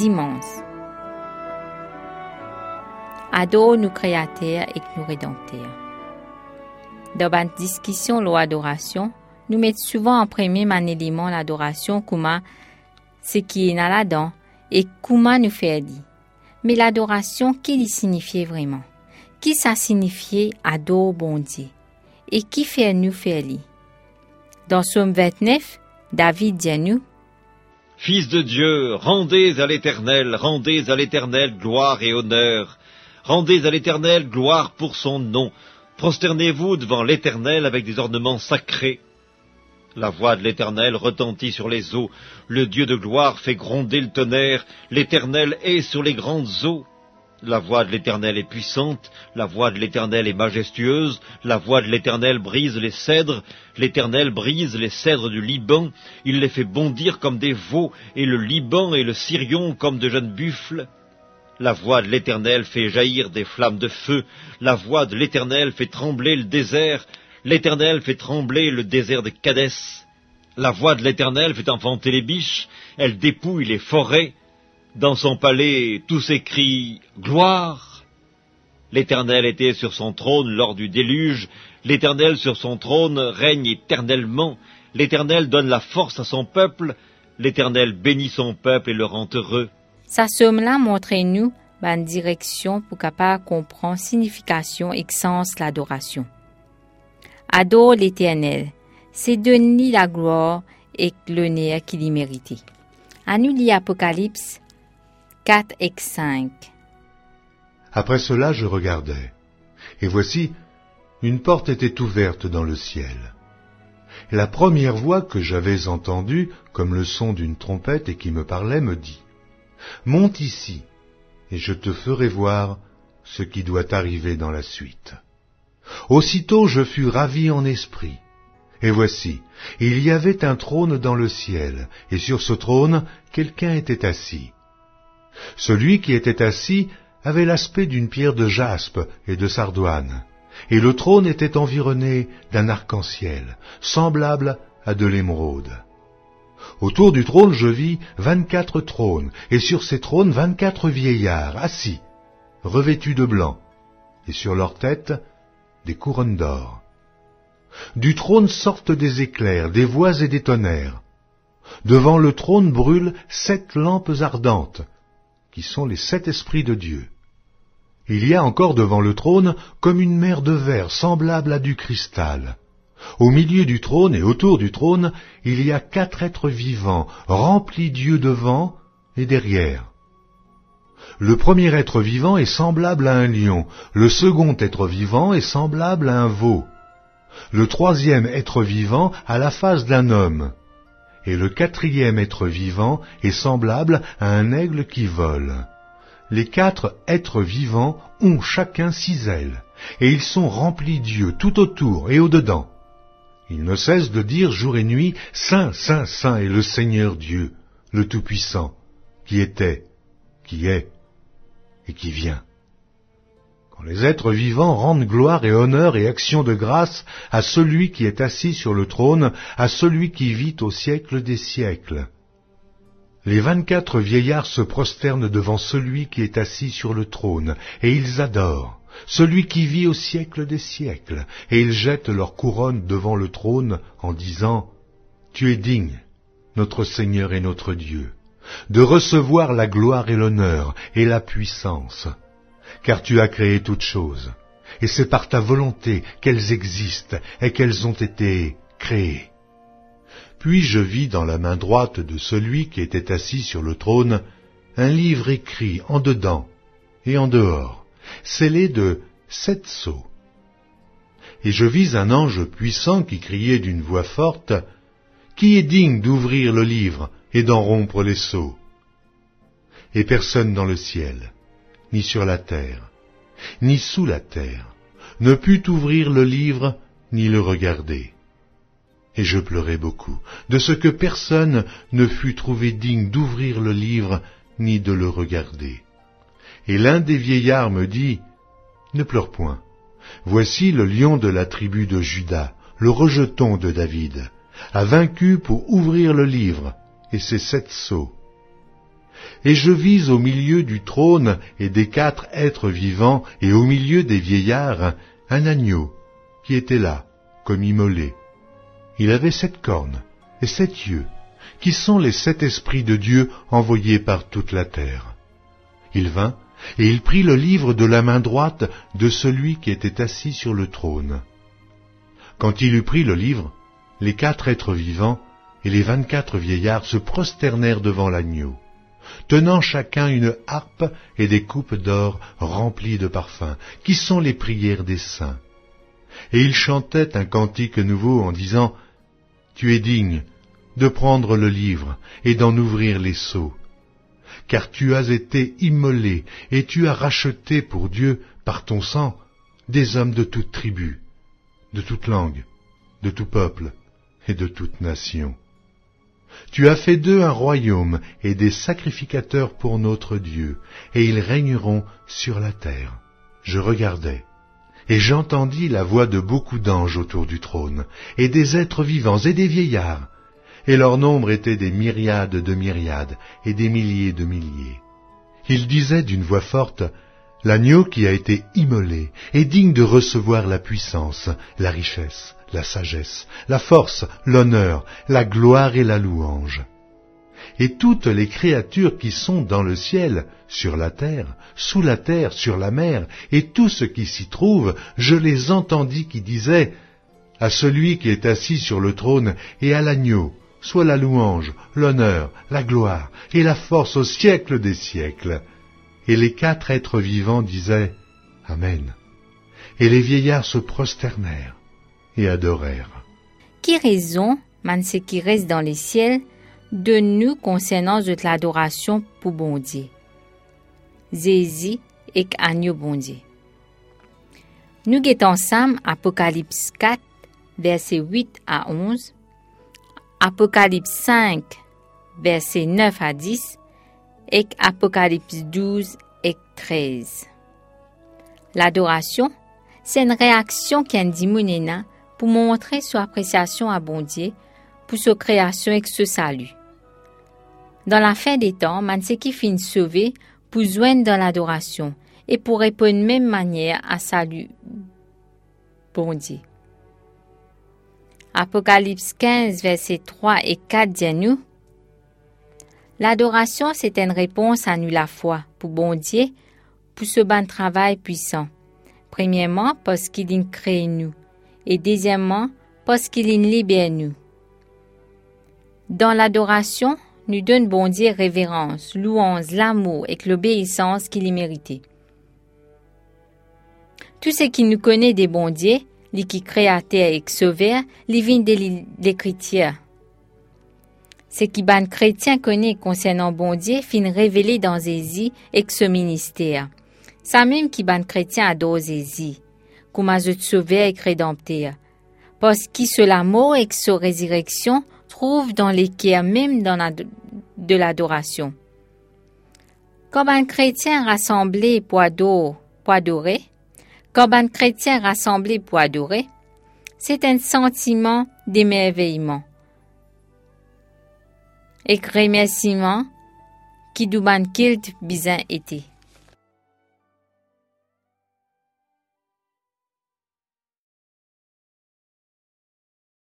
d'immense. Adore nous créateurs et nous rédempteurs. Dans la discussion sur l'adoration, nous mettons souvent en premier un élément l'adoration comme ce qui est dans la et comment nous faire dire. Mais l'adoration, qui signifie vraiment? Qui ça signifie adore bon Dieu? Et qui fait nous faire? Dans Somme 29, David dit à nous, Fils de Dieu, rendez à l'Éternel, rendez à l'Éternel gloire et honneur. Rendez à l'Éternel gloire pour son nom. Prosternez-vous devant l'Éternel avec des ornements sacrés. La voix de l'Éternel retentit sur les eaux, le Dieu de gloire fait gronder le tonnerre, l'Éternel est sur les grandes eaux. La voix de l'Éternel est puissante, la voix de l'Éternel est majestueuse, la voix de l'Éternel brise les cèdres, l'Éternel brise les cèdres du Liban, il les fait bondir comme des veaux, et le Liban et le Syrion comme de jeunes buffles. La voix de l'Éternel fait jaillir des flammes de feu, la voix de l'Éternel fait trembler le désert, L'Éternel fait trembler le désert de Cadès. La voix de l'Éternel fait enfanter les biches, elle dépouille les forêts. Dans son palais, tous s'écrient Gloire. L'Éternel était sur son trône lors du déluge, l'Éternel sur son trône règne éternellement, l'Éternel donne la force à son peuple, l'Éternel bénit son peuple et le rend heureux. Sa somme-là montre-nous une direction pour capable comprendre signification et sens l'adoration. Adore l'Éternel, c'est donner la gloire et l'honneur qu'il y méritait. À nous Apocalypse 4 et 5. Après cela, je regardais, et voici, une porte était ouverte dans le ciel. La première voix que j'avais entendue, comme le son d'une trompette et qui me parlait, me dit, Monte ici, et je te ferai voir ce qui doit arriver dans la suite. Aussitôt je fus ravi en esprit. Et voici, il y avait un trône dans le ciel, et sur ce trône quelqu'un était assis. Celui qui était assis avait l'aspect d'une pierre de jaspe et de sardoine, et le trône était environné d'un arc-en-ciel, semblable à de l'émeraude. Autour du trône je vis vingt-quatre trônes, et sur ces trônes vingt-quatre vieillards assis, revêtus de blanc, et sur leurs têtes des couronnes d'or. Du trône sortent des éclairs, des voix et des tonnerres. Devant le trône brûlent sept lampes ardentes, qui sont les sept esprits de Dieu. Il y a encore devant le trône comme une mer de verre semblable à du cristal. Au milieu du trône et autour du trône, il y a quatre êtres vivants, remplis d'yeux devant et derrière. Le premier être vivant est semblable à un lion, le second être vivant est semblable à un veau, le troisième être vivant a la face d'un homme, et le quatrième être vivant est semblable à un aigle qui vole. Les quatre êtres vivants ont chacun six ailes, et ils sont remplis d'yeux tout autour et au-dedans. Ils ne cessent de dire jour et nuit, Saint, Saint, Saint est le Seigneur Dieu, le Tout-Puissant, qui était, qui est et qui vient. Les êtres vivants rendent gloire et honneur et action de grâce à celui qui est assis sur le trône, à celui qui vit au siècle des siècles. Les vingt-quatre vieillards se prosternent devant celui qui est assis sur le trône, et ils adorent celui qui vit au siècle des siècles, et ils jettent leur couronne devant le trône en disant, Tu es digne, notre Seigneur et notre Dieu, de recevoir la gloire et l'honneur et la puissance, car tu as créé toutes choses, et c'est par ta volonté qu'elles existent et qu'elles ont été créées. Puis je vis dans la main droite de celui qui était assis sur le trône un livre écrit en dedans et en dehors, scellé de sept sceaux. Et je vis un ange puissant qui criait d'une voix forte, Qui est digne d'ouvrir le livre et d'en rompre les sceaux? Et personne dans le ciel, ni sur la terre, ni sous la terre, ne put ouvrir le livre ni le regarder. Et je pleurai beaucoup, de ce que personne ne fut trouvé digne d'ouvrir le livre ni de le regarder. Et l'un des vieillards me dit, Ne pleure point, voici le lion de la tribu de Judas, le rejeton de David, a vaincu pour ouvrir le livre et ses sept sceaux. Et je vis au milieu du trône et des quatre êtres vivants et au milieu des vieillards un agneau qui était là, comme immolé. Il avait sept cornes et sept yeux, qui sont les sept esprits de Dieu envoyés par toute la terre. Il vint, et il prit le livre de la main droite de celui qui était assis sur le trône. Quand il eut pris le livre, les quatre êtres vivants et les vingt-quatre vieillards se prosternèrent devant l'agneau, tenant chacun une harpe et des coupes d'or remplies de parfums, qui sont les prières des saints? Et ils chantaient un cantique nouveau en disant, Tu es digne de prendre le livre et d'en ouvrir les sceaux, car tu as été immolé et tu as racheté pour Dieu par ton sang des hommes de toute tribu, de toute langue, de tout peuple et de toute nation. Tu as fait d'eux un royaume et des sacrificateurs pour notre Dieu, et ils régneront sur la terre. Je regardai, et j'entendis la voix de beaucoup d'anges autour du trône, et des êtres vivants et des vieillards, et leur nombre était des myriades de myriades et des milliers de milliers. Ils disaient d'une voix forte, L'agneau qui a été immolé est digne de recevoir la puissance, la richesse, la sagesse, la force, l'honneur, la gloire et la louange. Et toutes les créatures qui sont dans le ciel, sur la terre, sous la terre, sur la mer, et tout ce qui s'y trouve, je les entendis qui disaient, à celui qui est assis sur le trône et à l'agneau, soit la louange, l'honneur, la gloire et la force au siècle des siècles. Et les quatre êtres vivants disaient Amen. Et les vieillards se prosternèrent et adorèrent. Qui raison, man ce qui reste dans les ciels, de nous concernant de l'adoration pour bon Dieu. Zézi et agneau bon Dieu. Nous guettons ensemble Apocalypse 4, versets 8 à 11, Apocalypse 5, versets 9 à 10 et Apocalypse 12 et 13. L'adoration, c'est une réaction qu'un dimonena pour montrer son appréciation à bon Dieu pour sa création et ce salut. Dans la fin des temps, man qui finit sauvé pour joindre dans l'adoration et pour répondre de même manière à salut bon Dieu. Apocalypse 15, versets 3 et 4 dit nous L'adoration, c'est une réponse à nous la foi pour bon Dieu, pour ce bon travail puissant. Premièrement, parce qu'il a créé nous. Et deuxièmement, parce qu'il libère nous. Dans l'adoration, nous donne bon Dieu révérence, louange, l'amour et l'obéissance qu'il y méritait. Tout ce qui nous connaît des bons dieux, les qui créateur et sauveur, les vient de l'écriture. Ce qui ban chrétien connaît concernant bon Dieu fin révélé dans Zézi et ce ministère. Ça même qui ban chrétien adore Zézi, comme a sauveur et rédempteur. Parce que ce l'amour et sa résurrection trouve dans cœurs même dans la, de l'adoration. Comme un chrétien rassemblé pour adorer, comme un chrétien rassemblé pour adorer, c'est un sentiment d'émerveillement et remerciement qui du ban kilt bizin été.